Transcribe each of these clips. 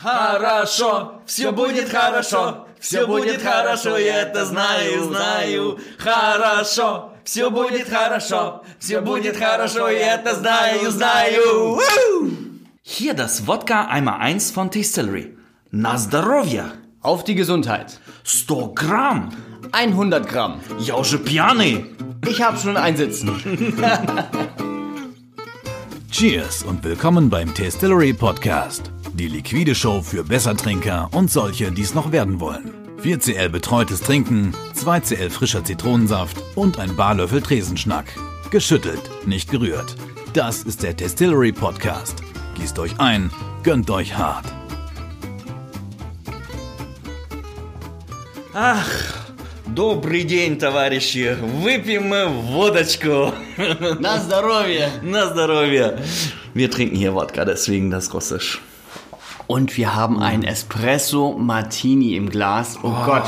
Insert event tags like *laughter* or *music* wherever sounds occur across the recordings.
Хорошо, все будет хорошо, все будет хорошо, я это знаю, знаю. Хорошо, все будет хорошо, все будет хорошо, я это знаю, знаю. Hier das Wodka einmal eins von Distillery. Na здоровье. Auf die Gesundheit. 100 Gramm. 100 Gramm. Я уже пьяный. Ich habe schon ein Sitzen. *laughs* Cheers und willkommen beim Tastillery Podcast. Die liquide Show für Bessertrinker und solche, die es noch werden wollen. 4cl betreutes Trinken, 2cl frischer Zitronensaft und ein Barlöffel Tresenschnack. Geschüttelt, nicht gerührt. Das ist der Tastillery Podcast. Gießt euch ein, gönnt euch hart. Ах, добрый день, товарищи. Выпьем мы водочку. Na здоровье. *laughs* Na здоровье. Wir trinken hier Wodka, deswegen das Russisch. Und wir haben einen Espresso Martini im Glas. Oh, Gott.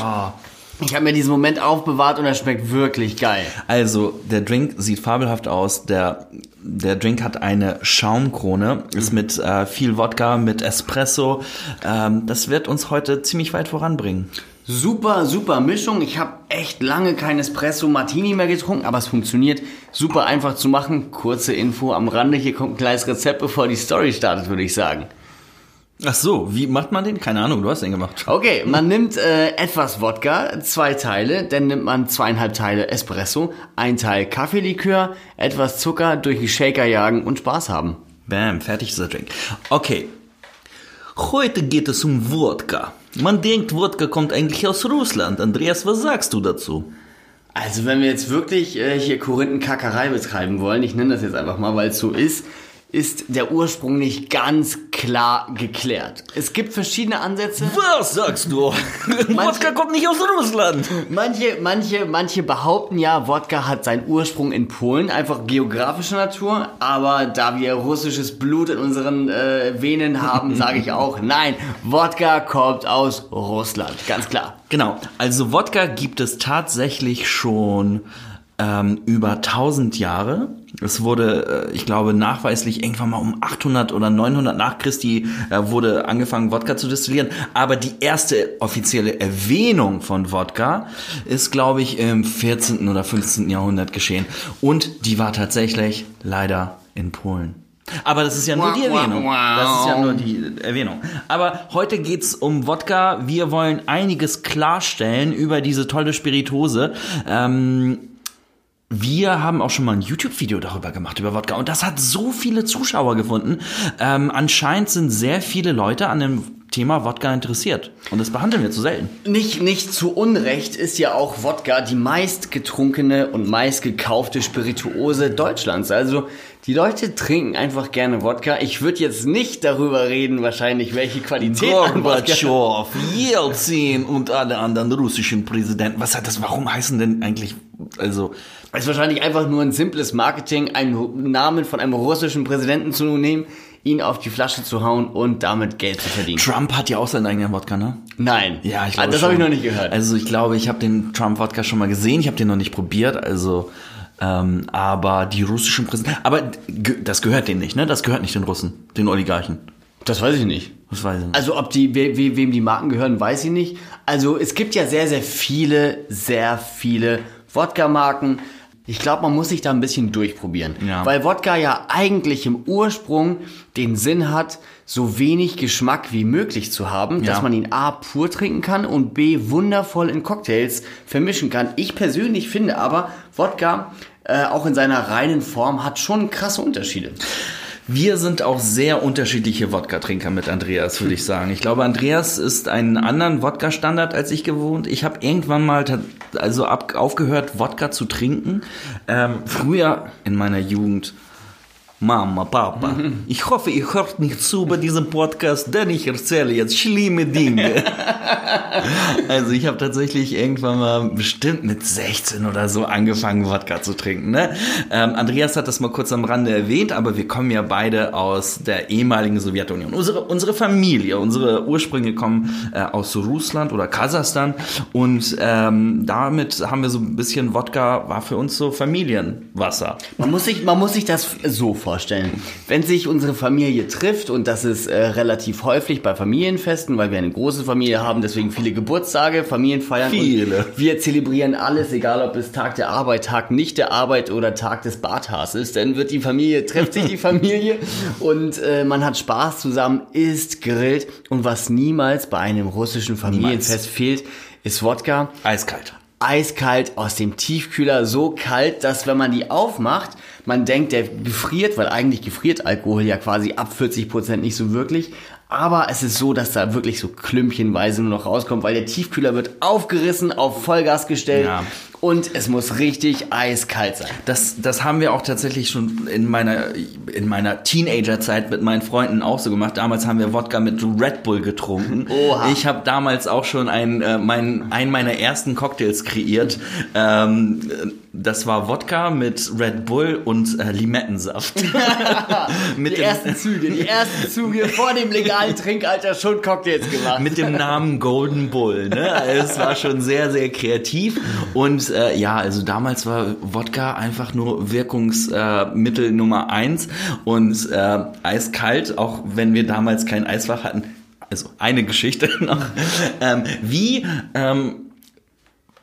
Ich habe mir diesen Moment aufbewahrt und er schmeckt wirklich geil. Also, der Drink sieht fabelhaft aus. Der, der Drink hat eine Schaumkrone, ist mit äh, viel Wodka, mit Espresso. Ähm, das wird uns heute ziemlich weit voranbringen. Super, super Mischung. Ich habe echt lange kein Espresso Martini mehr getrunken, aber es funktioniert super einfach zu machen. Kurze Info am Rande. Hier kommt ein kleines Rezept, bevor die Story startet, würde ich sagen. Ach so, wie macht man den? Keine Ahnung, du hast den gemacht. Okay, man nimmt äh, etwas Wodka, zwei Teile, dann nimmt man zweieinhalb Teile Espresso, ein Teil Kaffeelikör, etwas Zucker, durch die Shaker jagen und Spaß haben. Bam, fertig ist der Drink. Okay. Heute geht es um Wodka. Man denkt, Wodka kommt eigentlich aus Russland. Andreas, was sagst du dazu? Also wenn wir jetzt wirklich äh, hier Korinthenkackerei betreiben wollen, ich nenne das jetzt einfach mal, weil es so ist, ist der Ursprung nicht ganz klar geklärt. Es gibt verschiedene Ansätze. Was sagst du? *laughs* Wodka kommt nicht aus Russland. Manche, manche, manche behaupten ja, Wodka hat seinen Ursprung in Polen, einfach geografischer Natur. Aber da wir russisches Blut in unseren äh, Venen haben, *laughs* sage ich auch, nein, Wodka kommt aus Russland, ganz klar. Genau, also Wodka gibt es tatsächlich schon ähm, über 1000 Jahre. Es wurde, äh, ich glaube, nachweislich irgendwann mal um 800 oder 900 nach Christi äh, wurde angefangen, Wodka zu destillieren. Aber die erste offizielle Erwähnung von Wodka ist, glaube ich, im 14. oder 15. Jahrhundert geschehen. Und die war tatsächlich leider in Polen. Aber das ist ja nur die Erwähnung. Das ist ja nur die Erwähnung. Aber heute geht's um Wodka. Wir wollen einiges klarstellen über diese tolle Spiritose. Ähm, wir haben auch schon mal ein YouTube-Video darüber gemacht, über Wodka. Und das hat so viele Zuschauer gefunden. Ähm, anscheinend sind sehr viele Leute an dem Thema Wodka interessiert. Und das behandeln wir zu selten. Nicht, nicht zu Unrecht ist ja auch Wodka die meistgetrunkene und meistgekaufte Spirituose Deutschlands. Also die Leute trinken einfach gerne Wodka. Ich würde jetzt nicht darüber reden, wahrscheinlich, welche Qualität. Gorbatschow, Jelzin und alle anderen russischen Präsidenten. Was hat das? Warum heißen denn eigentlich, also, Es ist wahrscheinlich einfach nur ein simples Marketing, einen Namen von einem russischen Präsidenten zu nehmen, ihn auf die Flasche zu hauen und damit Geld zu verdienen. Trump hat ja auch seinen eigenen Wodka, ne? Nein. Ja, ich Ah, glaube Das habe ich noch nicht gehört. Also ich glaube, ich habe den Trump-Wodka schon mal gesehen, ich habe den noch nicht probiert, also ähm, aber die russischen Präsidenten, aber das gehört denen nicht, ne? Das gehört nicht den Russen, den Oligarchen. das weiß ich nicht. Das weiß ich nicht. Also ob die, we, we, wem die Marken gehören, weiß ich nicht. Also es gibt ja sehr, sehr viele, sehr viele Wodka-Marken. Ich glaube, man muss sich da ein bisschen durchprobieren. Ja. Weil Wodka ja eigentlich im Ursprung den Sinn hat, so wenig Geschmack wie möglich zu haben, Ja. dass man ihn A pur trinken kann und B wundervoll in Cocktails vermischen kann. Ich persönlich finde aber, Wodka äh, auch in seiner reinen Form hat schon krasse Unterschiede. Wir sind auch sehr unterschiedliche Wodka-Trinker mit Andreas, würde ich sagen. Ich glaube, Andreas ist einen anderen Wodka-Standard als ich gewohnt. Ich habe irgendwann mal also ab, aufgehört, Wodka zu trinken. Ähm, früher in meiner Jugend. Mama, Papa, ich hoffe, ihr hört nicht zu bei diesem Podcast, denn ich erzähle jetzt schlimme Dinge. Also ich habe tatsächlich irgendwann mal bestimmt mit 16 oder so angefangen, Wodka zu trinken. Ne? Ähm, Andreas hat das mal kurz am Rande erwähnt, aber wir kommen ja beide aus der ehemaligen Sowjetunion. Unsere, unsere Familie, unsere Ursprünge kommen äh, aus Russland oder Kasachstan und ähm, damit haben wir so ein bisschen Wodka, war für uns so Familienwasser. Man muss sich, man muss sich das so vorstellen. Vorstellen. Wenn sich unsere Familie trifft, und das ist äh, relativ häufig bei Familienfesten, weil wir eine große Familie haben, deswegen viele Geburtstage, Familienfeiern. Viele. wir zelebrieren alles, egal ob es Tag der Arbeit, Tag nicht der Arbeit oder Tag des Barthas ist. Dann wird die Familie, trifft sich die Familie *laughs* und äh, man hat Spaß zusammen, isst, grillt. Und was niemals bei einem russischen Familienfest fehlt, ist Wodka Eiskalt. eiskalt aus dem Tiefkühler, so kalt, dass wenn man die aufmacht, man denkt, der gefriert, weil eigentlich gefriert Alkohol ja quasi ab 40 Prozent nicht so wirklich. Aber es ist so, dass da wirklich so klümpchenweise nur noch rauskommt, weil der Tiefkühler wird aufgerissen, auf Vollgas gestellt Ja. Und es muss richtig eiskalt sein. Das, das haben wir auch tatsächlich schon in meiner, in meiner Teenagerzeit mit meinen Freunden auch so gemacht. Damals haben wir Wodka mit Red Bull getrunken. Oha. Ich habe damals auch schon einen, äh, mein, einen meiner ersten Cocktails kreiert. Ähm, das war Wodka mit Red Bull und äh, Limettensaft. *laughs* mit, Die dem, ersten Züge, die ersten Züge vor dem legalen Trinkalter schon Cocktails gemacht. mit dem Namen Golden Bull. Ne? Es war schon sehr, sehr kreativ. Und äh, ja, also damals war Wodka einfach nur Wirkungsmittel äh, Nummer eins und äh, eiskalt, auch wenn wir damals kein Eisfach hatten. Also eine Geschichte *laughs* noch. Ähm, wie ähm,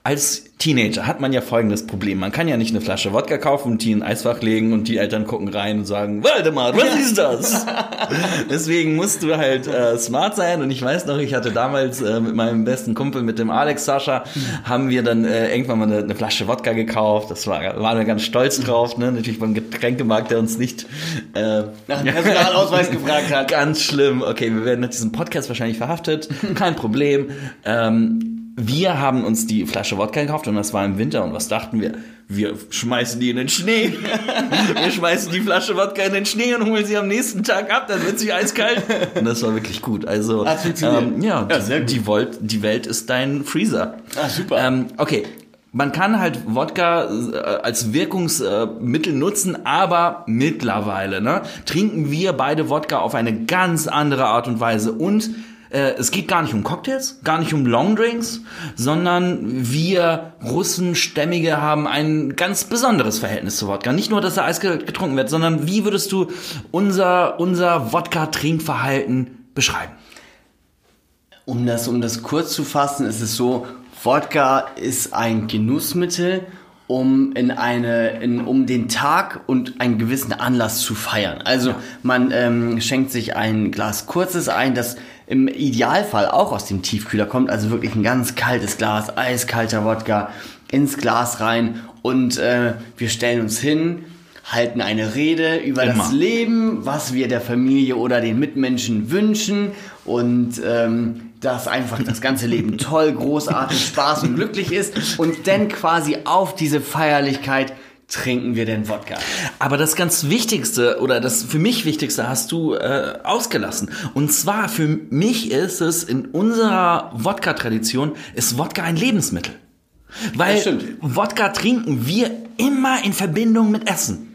als Teenager hat man ja folgendes Problem. Man kann ja nicht eine Flasche Wodka kaufen und die in ein Eisfach legen und die Eltern gucken rein und sagen, Waldemar, was ist das? *laughs* Deswegen musst du halt äh, smart sein. Und ich weiß noch, ich hatte damals äh, mit meinem besten Kumpel, mit dem Alex Sascha, haben wir dann äh, irgendwann mal eine, eine Flasche Wodka gekauft. Das war, waren wir ganz stolz drauf. Ne? Natürlich beim Getränkemarkt, der uns nicht äh, Nach dem Personalausweis *laughs* gefragt hat. Ganz schlimm. Okay, wir werden nach diesem Podcast wahrscheinlich verhaftet. *laughs* Kein Problem. Ähm, wir haben uns die Flasche Wodka gekauft und das war im Winter. Und was dachten wir? Wir schmeißen die in den Schnee. *laughs* wir schmeißen die Flasche Wodka in den Schnee und holen sie am nächsten Tag ab. Dann wird sie eiskalt. Und das war wirklich gut. Also, ähm, ja, Ja, die, die, Volt, die Welt ist dein Freezer. Ah, super. Ähm, okay. Man kann halt Wodka äh, als Wirkungsmittel nutzen, aber mittlerweile ne, trinken wir beide Wodka auf eine ganz andere Art und Weise. Und äh, es geht gar nicht um Cocktails, gar nicht um Longdrinks, sondern wir Russenstämmige haben ein ganz besonderes Verhältnis zu Wodka. Nicht nur, dass er eiskalt getrunken wird, sondern wie würdest du unser, unser Wodka-Trinkverhalten beschreiben? Um das, um das kurz zu fassen, ist es so, Wodka ist ein Genussmittel, um in eine, in, um den Tag und einen gewissen Anlass zu feiern. Also man ähm, schenkt sich ein Glas Kurzes ein, das im Idealfall auch aus dem Tiefkühler kommt, also wirklich ein ganz kaltes Glas, eiskalter Wodka ins Glas rein und äh, wir stellen uns hin, halten eine Rede über Immer. das Leben, was wir der Familie oder den Mitmenschen wünschen und ähm, dass einfach das ganze Leben *laughs* toll, großartig, Spaß und glücklich ist und dann quasi auf diese Feierlichkeit trinken wir den Wodka. Aber das ganz Wichtigste oder das für mich Wichtigste hast du äh, ausgelassen. Und zwar für mich ist es in unserer Wodka-Tradition ist Wodka ein Lebensmittel. Weil. Wodka trinken wir immer in Verbindung mit Essen.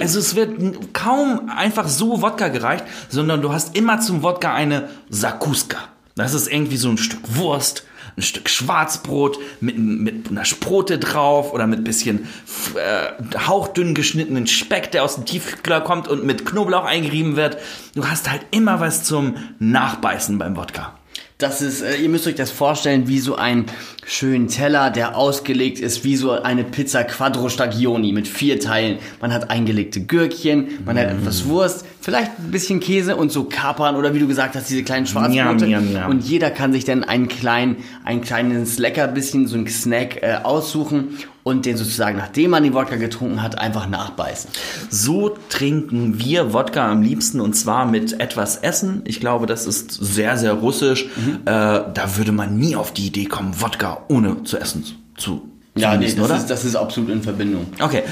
Also es wird kaum einfach so Wodka gereicht, sondern du hast immer zum Wodka eine Sakuska. Das ist irgendwie so ein Stück Wurst, ein Stück Schwarzbrot mit, mit einer Sprote drauf oder mit bisschen äh, hauchdünn geschnittenen Speck, der aus dem Tiefkühler kommt und mit Knoblauch eingerieben wird. Du hast halt immer was zum Nachbeißen beim Wodka. Das ist, äh, ihr müsst euch das vorstellen, wie so ein schönen Teller, der ausgelegt ist, wie so eine Pizza Quattro Stagioni mit vier Teilen. Man hat eingelegte Gürkchen, man hat etwas Wurst, vielleicht ein bisschen Käse und so Kapern oder wie du gesagt hast, diese kleinen Schwarzbrote. Njam, njam, njam. Und jeder kann sich dann einen kleinen, ein kleines Leckerbissen, so ein Snack äh, aussuchen und den sozusagen, nachdem man den Wodka getrunken hat, einfach nachbeißen. So trinken wir Wodka am liebsten und zwar mit etwas Essen. Ich glaube, das ist sehr, sehr russisch. Mhm. Äh, da würde man nie auf die Idee kommen, Wodka ohne zu essen zu Ja, nee, das oder? ist, das ist absolut in Verbindung. Okay,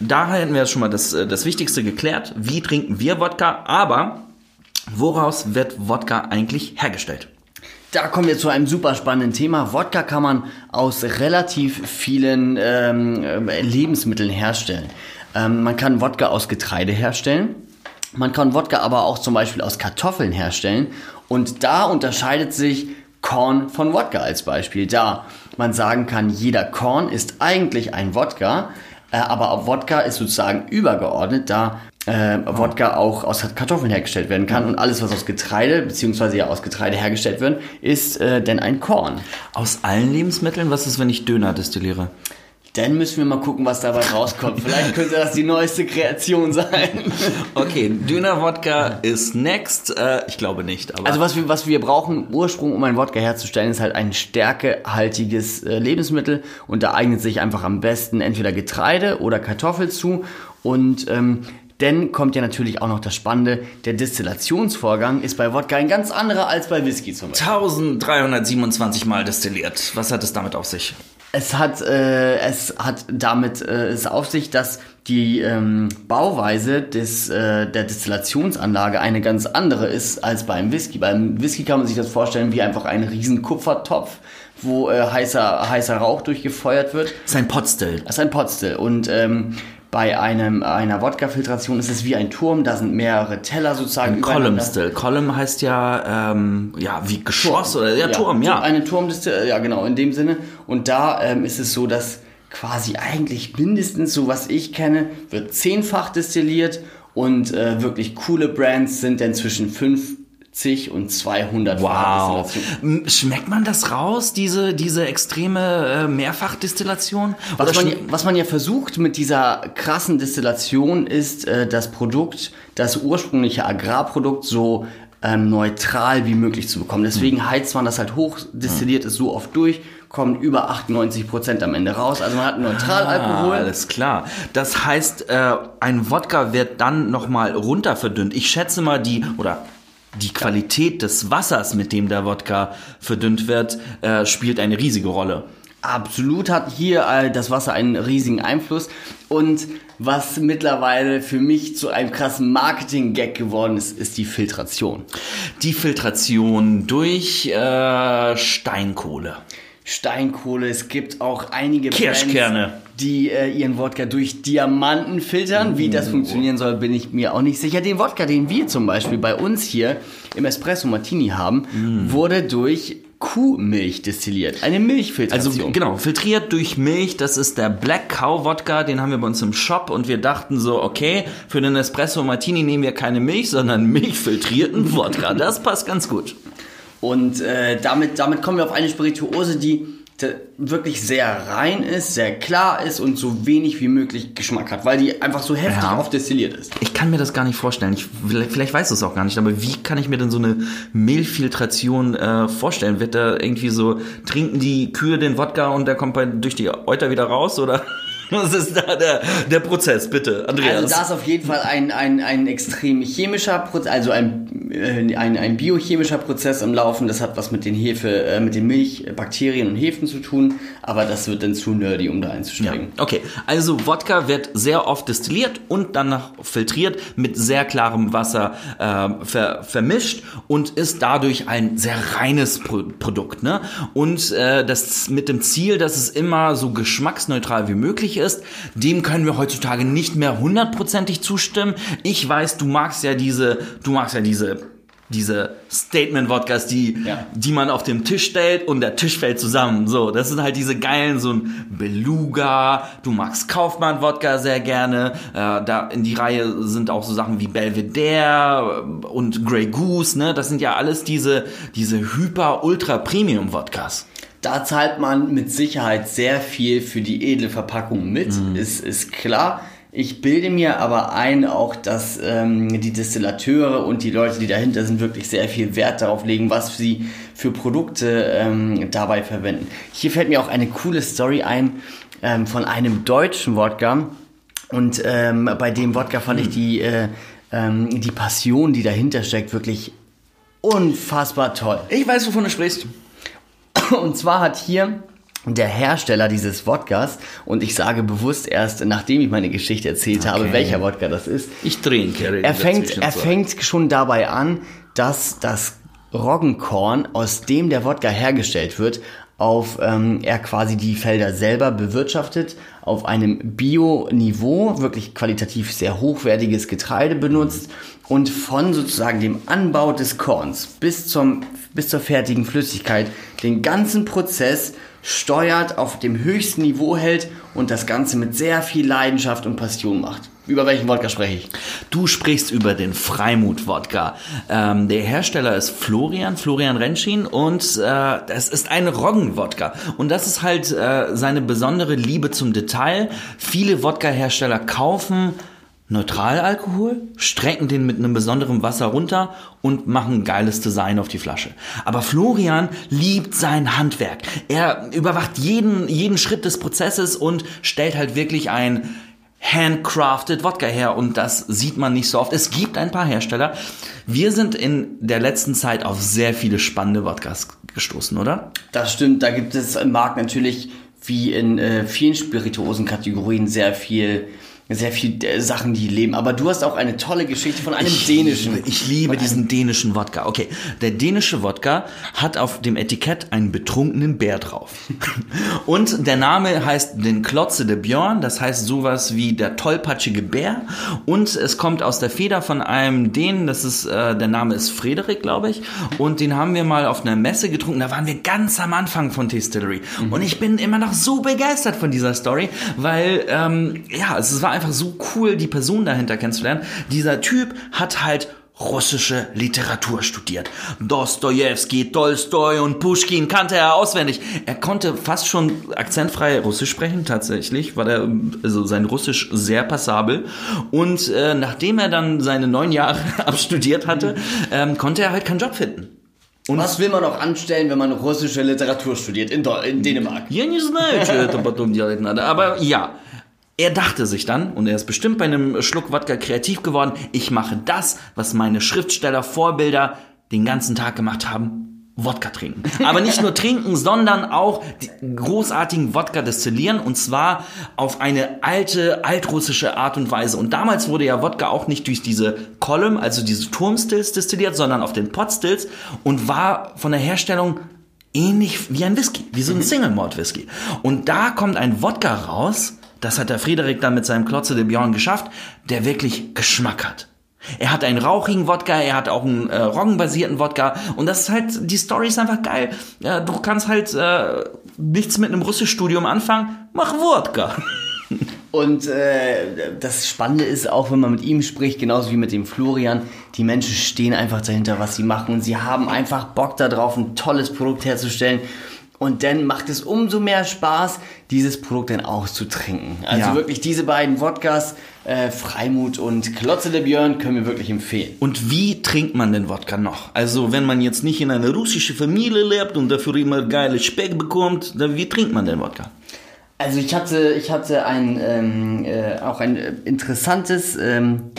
da hätten wir jetzt schon mal das, äh, das Wichtigste geklärt. Wie trinken wir Wodka? Aber woraus wird Wodka eigentlich hergestellt? Da kommen wir zu einem super spannenden Thema. Wodka kann man aus relativ vielen ähm, äh, Lebensmitteln herstellen. Ähm, man kann Wodka aus Getreide herstellen. Man kann Wodka aber auch zum Beispiel aus Kartoffeln herstellen. Und da unterscheidet sich Korn von Wodka als Beispiel. Da man sagen kann, jeder Korn ist eigentlich ein Wodka, äh, aber Wodka ist sozusagen übergeordnet, da äh, Wodka auch aus Kartoffeln hergestellt werden kann. Und alles, was aus Getreide, beziehungsweise ja aus Getreide hergestellt wird, ist äh, denn ein Korn. Aus allen Lebensmitteln? Was ist, wenn ich Döner destilliere? Dann müssen wir mal gucken, was dabei rauskommt. Vielleicht *laughs* könnte das die neueste Kreation sein. *laughs* Okay, Döner-Wodka ist next. Äh, ich glaube nicht. Aber Also was wir, was wir brauchen, Ursprung, um ein Wodka herzustellen, ist halt ein stärkehaltiges äh, Lebensmittel und da eignet sich einfach am besten entweder Getreide oder Kartoffel zu und ähm, dann kommt ja natürlich auch noch das Spannende, der Destillationsvorgang ist bei Wodka ein ganz anderer als bei Whisky zum Beispiel. 1327 Mal destilliert. Was hat es damit auf sich? Es hat, äh, es hat damit äh, es auf sich, dass die ähm, Bauweise des, äh, der Destillationsanlage eine ganz andere ist als beim Whisky. Beim Whisky kann man sich das vorstellen wie einfach ein riesen Kupfertopf, wo äh, heißer, heißer Rauch durchgefeuert wird. Das ist ein Potstill. Das ist ein Potstill. Und ähm, bei einem, einer Wodka-Filtration ist es wie ein Turm, da sind mehrere Teller sozusagen Ein. Column Still. Column heißt ja, ähm, ja, wie Geschoss oder ja, Turm, ja. Eine Turmdiste, ja genau, in dem Sinne. Und da ähm, ist es so, dass quasi eigentlich mindestens, so was ich kenne, wird zehnfach destilliert und äh, wirklich coole Brands sind dann zwischen 50 und 200 Wow. Schmeckt man das raus, diese, diese extreme äh, Mehrfachdestillation? Was man, ja- was man ja versucht mit dieser krassen Destillation ist, äh, das Produkt, das ursprüngliche Agrarprodukt so ähm, neutral wie möglich zu bekommen. Deswegen Hm. heizt man das halt hoch, destilliert es so oft durch, kommen über 98 Prozent am Ende raus. Also man hat Neutralalkohol. Ah, alles klar. Das heißt, äh, ein Wodka wird dann nochmal runter verdünnt. Ich schätze mal die, oder die Qualität des Wassers, mit dem der Wodka verdünnt wird, äh, spielt eine riesige Rolle. Absolut hat hier äh, das Wasser einen riesigen Einfluss. Und was mittlerweile für mich zu einem krassen Marketing-Gag geworden ist, ist die Filtration. Die Filtration durch äh, Steinkohle. Steinkohle, es gibt auch einige Kirschkerne. Brands, die äh, ihren Wodka durch Diamanten filtern. Wie das funktionieren soll, bin ich mir auch nicht sicher. Den Wodka, den wir zum Beispiel bei uns hier im Espresso Martini haben, wurde durch Kuhmilch destilliert. Eine Also Milchfiltration. genau, filtriert durch Milch, das ist der Black Cow Wodka, den haben wir bei uns im Shop und wir dachten so, okay, für den Espresso Martini nehmen wir keine Milch, sondern milchfiltrierten Wodka. Das passt ganz gut. Und äh, damit, damit kommen wir auf eine Spirituose, die wirklich sehr rein ist, sehr klar ist und so wenig wie möglich Geschmack hat, weil die einfach so heftig Ja. oft destilliert ist. Ich kann mir das gar nicht vorstellen. Ich, vielleicht, vielleicht weißt du es auch gar nicht, aber wie kann ich mir denn so eine Mehlfiltration äh, vorstellen? Wird da irgendwie so, trinken die Kühe den Wodka und der kommt bei, durch die Euter wieder raus? Oder was ist da der, der Prozess, bitte, Andreas? Also da ist auf jeden Fall ein, ein, ein extrem chemischer Prozess, also ein, äh, ein, ein biochemischer Prozess im Laufen. Das hat was mit den Hefe, äh, mit den Milchbakterien und Hefen zu tun, aber das wird dann zu nerdy, um da Ja, einzusteigen. okay. Also Wodka wird sehr oft destilliert und danach filtriert mit sehr klarem Wasser äh, ver, vermischt und ist dadurch ein sehr reines Pro Produkt. Ne? Und äh, das mit dem Ziel, dass es immer so geschmacksneutral wie möglich ist, dem können wir heutzutage nicht mehr hundertprozentig zustimmen. Ich weiß, du magst ja diese, du magst ja diese diese Statement-Wodkas, die, Ja. die man auf dem Tisch stellt und der Tisch fällt zusammen. So, das sind halt diese geilen, so ein Beluga, du magst Kaufmann-Wodka sehr gerne. Äh, da in die Reihe sind auch so Sachen wie Belvedere und Grey Goose, ne? Das sind ja alles diese, diese Hyper-Ultra-Premium-Wodkas. Da zahlt man mit Sicherheit sehr viel für die edle Verpackung mit, ist, ist klar. Ich bilde mir aber ein, auch dass ähm, die Destillateure und die Leute, die dahinter sind, wirklich sehr viel Wert darauf legen, was sie für Produkte ähm, dabei verwenden. Hier fällt mir auch eine coole Story ein ähm, von einem deutschen Wodka. Und ähm, bei dem Wodka fand ich die, äh, ähm, die Passion, die dahinter steckt, wirklich unfassbar toll. Ich weiß, wovon du sprichst. Und zwar hat hier der Hersteller dieses Wodkas, und ich sage bewusst erst, nachdem ich meine Geschichte erzählt habe, Okay. welcher Wodka das ist, Ich trinke. er fängt, er fängt schon dabei an, dass das Roggenkorn, aus dem der Wodka hergestellt wird, auf ähm, er quasi die Felder selber bewirtschaftet, auf einem Bio-Niveau, wirklich qualitativ sehr hochwertiges Getreide benutzt und von sozusagen dem Anbau des Korns bis, zum, bis zur fertigen Flüssigkeit den ganzen Prozess steuert, auf dem höchsten Niveau hält und das Ganze mit sehr viel Leidenschaft und Passion macht. Über welchen Wodka spreche ich? Du sprichst über den Freimut-Wodka. Ähm, der Hersteller ist Florian, Florian Rentschin und äh, es ist ein Roggen-Wodka. Und das ist halt äh, seine besondere Liebe zum Detail. Viele Wodka-Hersteller kaufen Neutralalkohol, strecken den mit einem besonderen Wasser runter und machen geiles Design auf die Flasche. Aber Florian liebt sein Handwerk. Er überwacht jeden, jeden Schritt des Prozesses und stellt halt wirklich ein handcrafted Wodka her und das sieht man nicht so oft. Es gibt ein paar Hersteller. Wir sind in der letzten Zeit auf sehr viele spannende Wodkas gestoßen, oder? Das stimmt, da gibt es im Markt natürlich wie in äh, vielen Spirituosen-Kategorien sehr viel sehr viel äh, Sachen, die leben. Aber du hast auch eine tolle Geschichte von einem ich dänischen. Liebe, ich liebe diesen dänischen Wodka. Okay, der dänische Wodka hat auf dem Etikett einen betrunkenen Bär drauf. *laughs* Und der Name heißt den Klotze de Björn, das heißt sowas wie der tollpatschige Bär. Und es kommt aus der Feder von einem Dänen, das ist, äh, der Name ist Frederik, glaube ich. Und den haben wir mal auf einer Messe getrunken. Da waren wir ganz am Anfang von Distillery. Mhm. Und ich bin immer noch so begeistert von dieser Story, weil, ähm, ja, es war einfach so cool, die Person dahinter kennenzulernen. Dieser Typ hat halt russische Literatur studiert. Dostoevsky, Tolstoi und Pushkin kannte er auswendig. Er konnte fast schon akzentfrei Russisch sprechen, tatsächlich, war er also sein Russisch sehr passabel. Und äh, nachdem er dann seine neun Jahre *laughs* abstudiert hatte, ähm, konnte er halt keinen Job finden. Und was will man auch anstellen, wenn man russische Literatur studiert in, in Dänemark? Я не знаю, что это потом делать надо. Aber ja, er dachte sich dann, und er ist bestimmt bei einem Schluck Wodka kreativ geworden, ich mache das, was meine Schriftsteller, Vorbilder den ganzen Tag gemacht haben, Wodka trinken. Aber nicht nur trinken, sondern auch großartigen Wodka destillieren und zwar auf eine alte, altrussische Art und Weise. Und damals wurde ja Wodka auch nicht durch diese Column, also diese Turmstills destilliert, sondern auf den Potstills und war von der Herstellung ähnlich wie ein Whisky, wie so ein Single Malt Whisky. Und da kommt ein Wodka raus, das hat der Friedrich dann mit seinem Klotze de Björn geschafft, der wirklich Geschmack hat. Er hat einen rauchigen Wodka, er hat auch einen äh, roggenbasierten Wodka und das ist halt, die Story ist einfach geil. Ja, du kannst halt äh, nichts mit einem Russischstudium anfangen, mach Wodka. *laughs* Und äh, das Spannende ist auch, wenn man mit ihm spricht, genauso wie mit dem Florian, die Menschen stehen einfach dahinter, was sie machen und sie haben einfach Bock darauf, ein tolles Produkt herzustellen. Und dann macht es umso mehr Spaß, dieses Produkt dann auszutrinken. Also ja. wirklich diese beiden Wodkas, äh, Freimut und Klotze de Björn, können wir wirklich empfehlen. Und wie trinkt man den Wodka noch? Also wenn man jetzt nicht in einer russischen Familie lebt und dafür immer geile Speck bekommt, dann wie trinkt man den Wodka? Also ich hatte, ich hatte ein, ähm, äh, auch ein interessantes, ähm,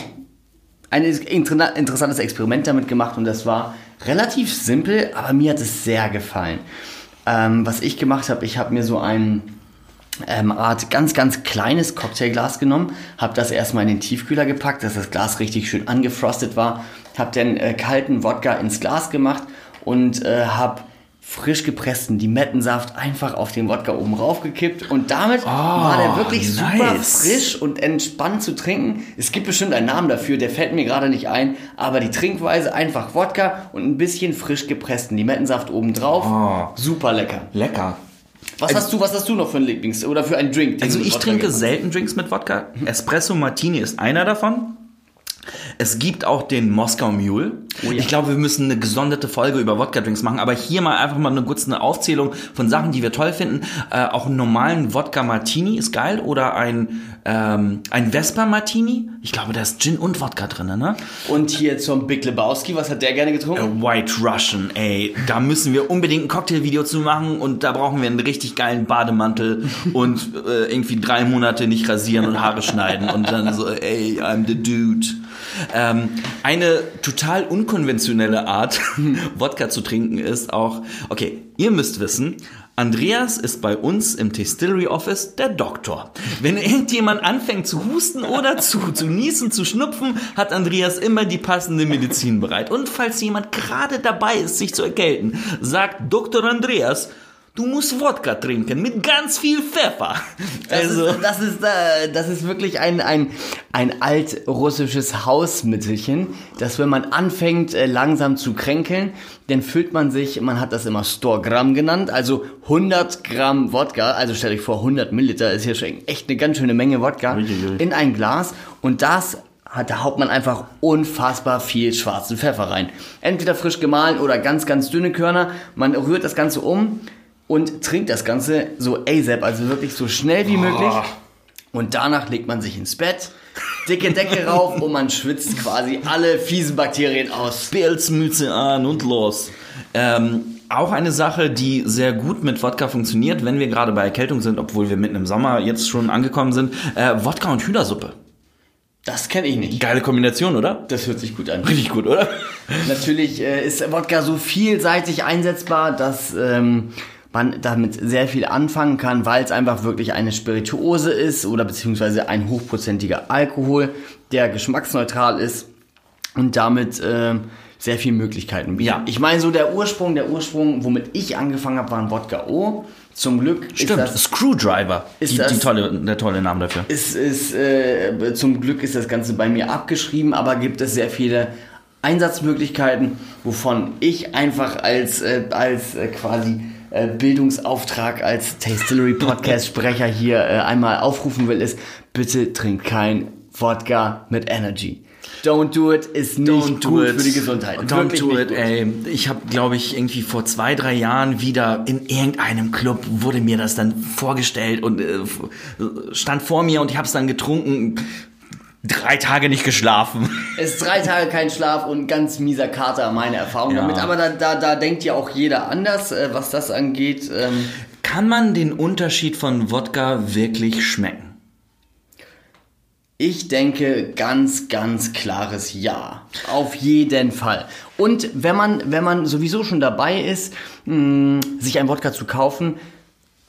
ein interessantes Experiment damit gemacht und das war relativ simpel, aber mir hat es sehr gefallen. Ähm, was ich gemacht habe, ich habe mir so ein ähm, Art ganz, ganz kleines Cocktailglas genommen, habe das erstmal in den Tiefkühler gepackt, dass das Glas richtig schön angefrostet war, habe dann äh, kalten Wodka ins Glas gemacht und äh, habe frisch gepressten Limettensaft einfach auf den Wodka oben raufgekippt und damit oh, war der wirklich nice. super frisch und entspannt zu trinken. Es gibt bestimmt einen Namen dafür, der fällt mir gerade nicht ein, aber die Trinkweise einfach Wodka und ein bisschen frisch gepressten Limettensaft oben drauf. Oh, super lecker. Lecker. Was also, hast du, was hast du noch für ein Lieblings- oder für einen Drink? Also ich trinke selten Drinks mit Wodka. Espresso Martini ist einer davon. Es gibt auch den Moskau Mule. Oh ja. Ich glaube, wir müssen eine gesonderte Folge über Wodka-Drinks machen, aber hier mal einfach mal eine kurze Aufzählung von Sachen, die wir toll finden. Äh, auch einen normalen Wodka-Martini ist geil oder ein, ähm, ein Vespa-Martini. Ich glaube, da ist Gin und Wodka drin, ne? Und hier zum Big Lebowski, was hat der gerne getrunken? White Russian, ey. Da müssen wir unbedingt ein Cocktailvideo zu machen und da brauchen wir einen richtig geilen Bademantel *laughs* und äh, irgendwie drei Monate nicht rasieren und Haare schneiden und dann so, ey, I'm the dude. Ähm, eine total unkonventionelle Art, *laughs* Wodka zu trinken, ist auch, okay, ihr müsst wissen, Andreas ist bei uns im Distillery Office der Doktor. Wenn irgendjemand anfängt zu husten oder zu, zu niesen, zu schnupfen, hat Andreas immer die passende Medizin bereit. Und falls jemand gerade dabei ist, sich zu erkälten, sagt Dr. Andreas, Du musst Wodka trinken mit ganz viel Pfeffer. Das, Also, ist, das, ist, äh, das ist wirklich ein, ein, ein altrussisches Hausmittelchen, dass wenn man anfängt äh, langsam zu kränkeln, dann füllt man sich, man hat das immer Storegramm genannt, also 100 Gramm Wodka, also stell euch vor 100 Milliliter, ist hier schon echt eine ganz schöne Menge Wodka, Uiuiui. in ein Glas und das hat, da haut man einfach unfassbar viel schwarzen Pfeffer rein. Entweder frisch gemahlen oder ganz, ganz dünne Körner. Man rührt das Ganze um und trinkt das Ganze so ASAP, also wirklich so schnell wie möglich. Und danach legt man sich ins Bett, dicke Decke *laughs* rauf und man schwitzt quasi alle fiesen Bakterien aus. Pelzmütze an und los. Ähm, auch eine Sache, die sehr gut mit Wodka funktioniert, wenn wir gerade bei Erkältung sind, obwohl wir mitten im Sommer jetzt schon angekommen sind. Äh, Wodka und Hühnersuppe. Das kenne ich nicht. Geile Kombination, oder? Das hört sich gut an. Richtig gut, oder? Natürlich äh, ist Wodka so vielseitig einsetzbar, dass ähm, man damit sehr viel anfangen kann, weil es einfach wirklich eine Spirituose ist oder beziehungsweise ein hochprozentiger Alkohol, der geschmacksneutral ist und damit ähm, sehr viele Möglichkeiten bietet. Ja. Ich meine, so der Ursprung, der Ursprung, womit ich angefangen habe, war ein Wodka O. Zum Glück ist Stimmt, das Screwdriver. Ist die, das- die tolle, der tolle Name dafür. ist, ist äh, zum Glück ist das Ganze bei mir abgeschrieben, aber gibt es sehr viele Einsatzmöglichkeiten, wovon ich einfach als, äh, als äh, quasi äh, Bildungsauftrag als Tastillery Podcast Sprecher hier äh, einmal aufrufen will, ist bitte trinkt kein Wodka mit Energy. Don't do it ist nicht gut für die Gesundheit. Don't Wirklich do it, ey. Ich habe, glaube ich, irgendwie vor zwei, drei Jahren wieder in irgendeinem Club wurde mir das dann vorgestellt und äh, stand vor mir und ich habe es dann getrunken. Drei Tage nicht geschlafen. Es ist drei Tage kein Schlaf und ganz mieser Kater, meine Erfahrung Ja. damit. Aber da, da, da denkt ja auch jeder anders, äh, was das angeht. Ähm, Kann man den Unterschied von Wodka wirklich schmecken? Ich denke ganz, ganz klares Ja. Auf jeden Fall. Und wenn man, wenn man sowieso schon dabei ist, mh, sich ein Wodka zu kaufen,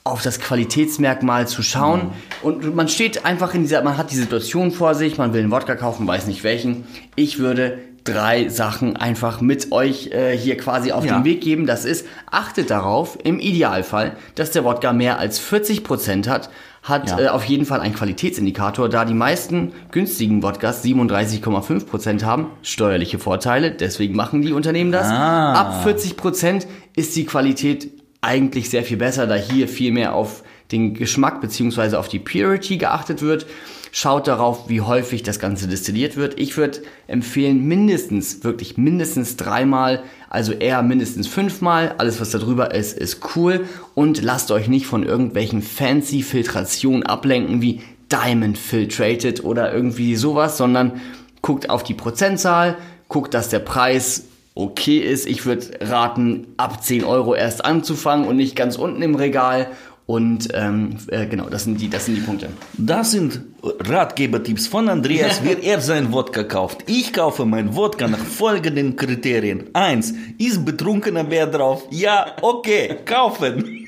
auf das Qualitätsmerkmal zu schauen und man steht einfach in dieser, man hat die Situation vor sich, man will einen Wodka kaufen, weiß nicht welchen. Ich würde drei Sachen einfach mit euch äh, hier quasi auf Ja. den Weg geben. Das ist, achtet darauf, im Idealfall, dass der Wodka mehr als 40% hat, hat Ja. äh, auf jeden Fall ein Qualitätsindikator, da die meisten günstigen Wodkas 37,5% haben, steuerliche Vorteile, deswegen machen die Unternehmen das. Ah. Ab 40% ist die Qualität eigentlich sehr viel besser, da hier viel mehr auf den Geschmack beziehungsweise auf die Purity geachtet wird. Schaut darauf, wie häufig das Ganze destilliert wird. Ich würde empfehlen, mindestens, wirklich mindestens dreimal, also eher mindestens fünfmal. Alles, was da drüber ist, ist cool. Und lasst euch nicht von irgendwelchen fancy Filtrationen ablenken, wie Diamond Filtrated oder irgendwie sowas, sondern guckt auf die Prozentzahl, guckt, dass der Preis okay ist. Ich würde raten, ab 10 Euro erst anzufangen und nicht ganz unten im Regal. Und ähm, äh, genau, das sind die, das sind die Punkte. Das sind Ratgebertipps von Andreas, *laughs* wie er sein Wodka kauft. Ich kaufe mein Wodka nach folgenden Kriterien. Eins, ist betrunkener Bär drauf? Ja, okay, kaufen.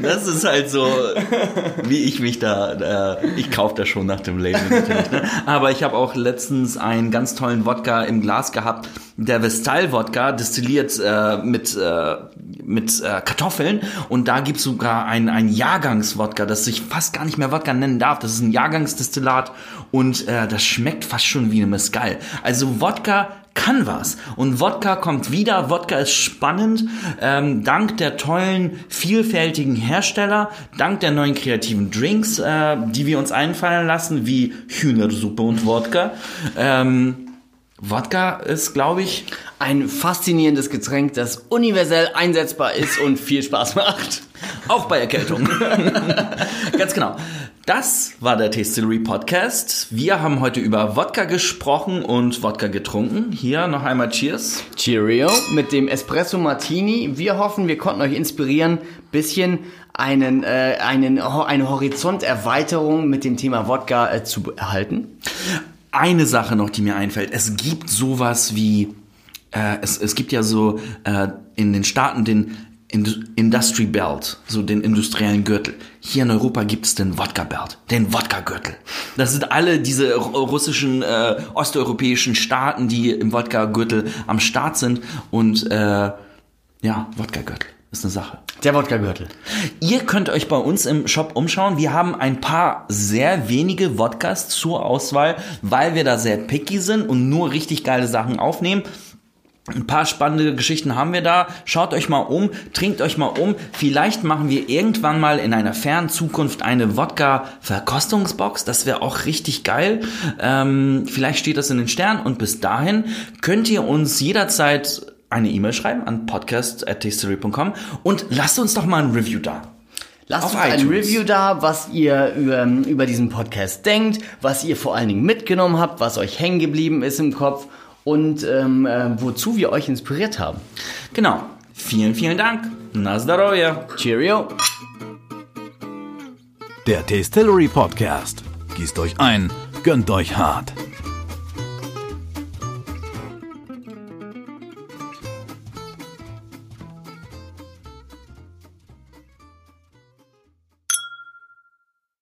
Das ist halt so, wie ich mich da, äh, ich kaufe das schon nach dem Label natürlich. Ne? Aber ich habe auch letztens einen ganz tollen Wodka im Glas gehabt, der Vestal-Wodka, destilliert äh, mit, äh, mit äh, Kartoffeln. Und da gibt's sogar ein, ein Jahrgangswodka, das sich fast gar nicht mehr Wodka nennen darf. Das ist ein Jahrgangsdestillat und äh, das schmeckt fast schon wie eine Mescal. Also Wodka kann was. Und Wodka kommt wieder. Wodka ist spannend. Ähm, dank der tollen, vielfältigen Hersteller, dank der neuen kreativen Drinks, äh, die wir uns einfallen lassen, wie Hühnersuppe und Wodka. Ähm, Wodka ist, glaube ich, Ein faszinierendes Getränk, das universell einsetzbar ist und viel Spaß macht. auch bei Erkältung. *laughs* Ganz genau. Das war der Tastillery Podcast. Wir haben heute über Wodka gesprochen und Wodka getrunken. Hier noch einmal Cheers. Cheerio mit dem Espresso Martini. Wir hoffen, wir konnten euch inspirieren, bisschen einen, äh, einen, eine Horizonterweiterung mit dem Thema Wodka äh, zu erhalten. Eine Sache noch, die mir einfällt. Es gibt sowas wie, äh, es, es gibt ja so äh, in den Staaten den Indu- Industry Belt, so den industriellen Gürtel. Hier in Europa gibt es den Wodka Belt, den Wodka Gürtel. Das sind alle diese russischen, äh, osteuropäischen Staaten, die im Wodka Gürtel am Start sind und äh, ja, Wodka Gürtel. Ist eine Sache. Der Wodka-Gürtel. Ihr könnt euch bei uns im Shop umschauen. Wir haben ein paar sehr wenige Wodkas zur Auswahl, weil wir da sehr picky sind und nur richtig geile Sachen aufnehmen. Ein paar spannende Geschichten haben wir da. Schaut euch mal um, trinkt euch mal um. Vielleicht machen wir irgendwann mal in einer fernen Zukunft eine Wodka-Verkostungsbox. Das wäre auch richtig geil. Ähm, vielleicht steht das in den Sternen. Und bis dahin könnt ihr uns jederzeit eine E-Mail schreiben an podcast.tastery.com und lasst uns doch mal ein Review da. Lasst Auf uns ein iTunes. Review da, was ihr über, über diesen Podcast denkt, was ihr vor allen Dingen mitgenommen habt, was euch hängen geblieben ist im Kopf und ähm, äh, wozu wir euch inspiriert haben. Genau. Vielen, vielen Dank. Na zdrowie. Cheerio! Der Tastillery Podcast. Gießt euch ein, gönnt euch hart.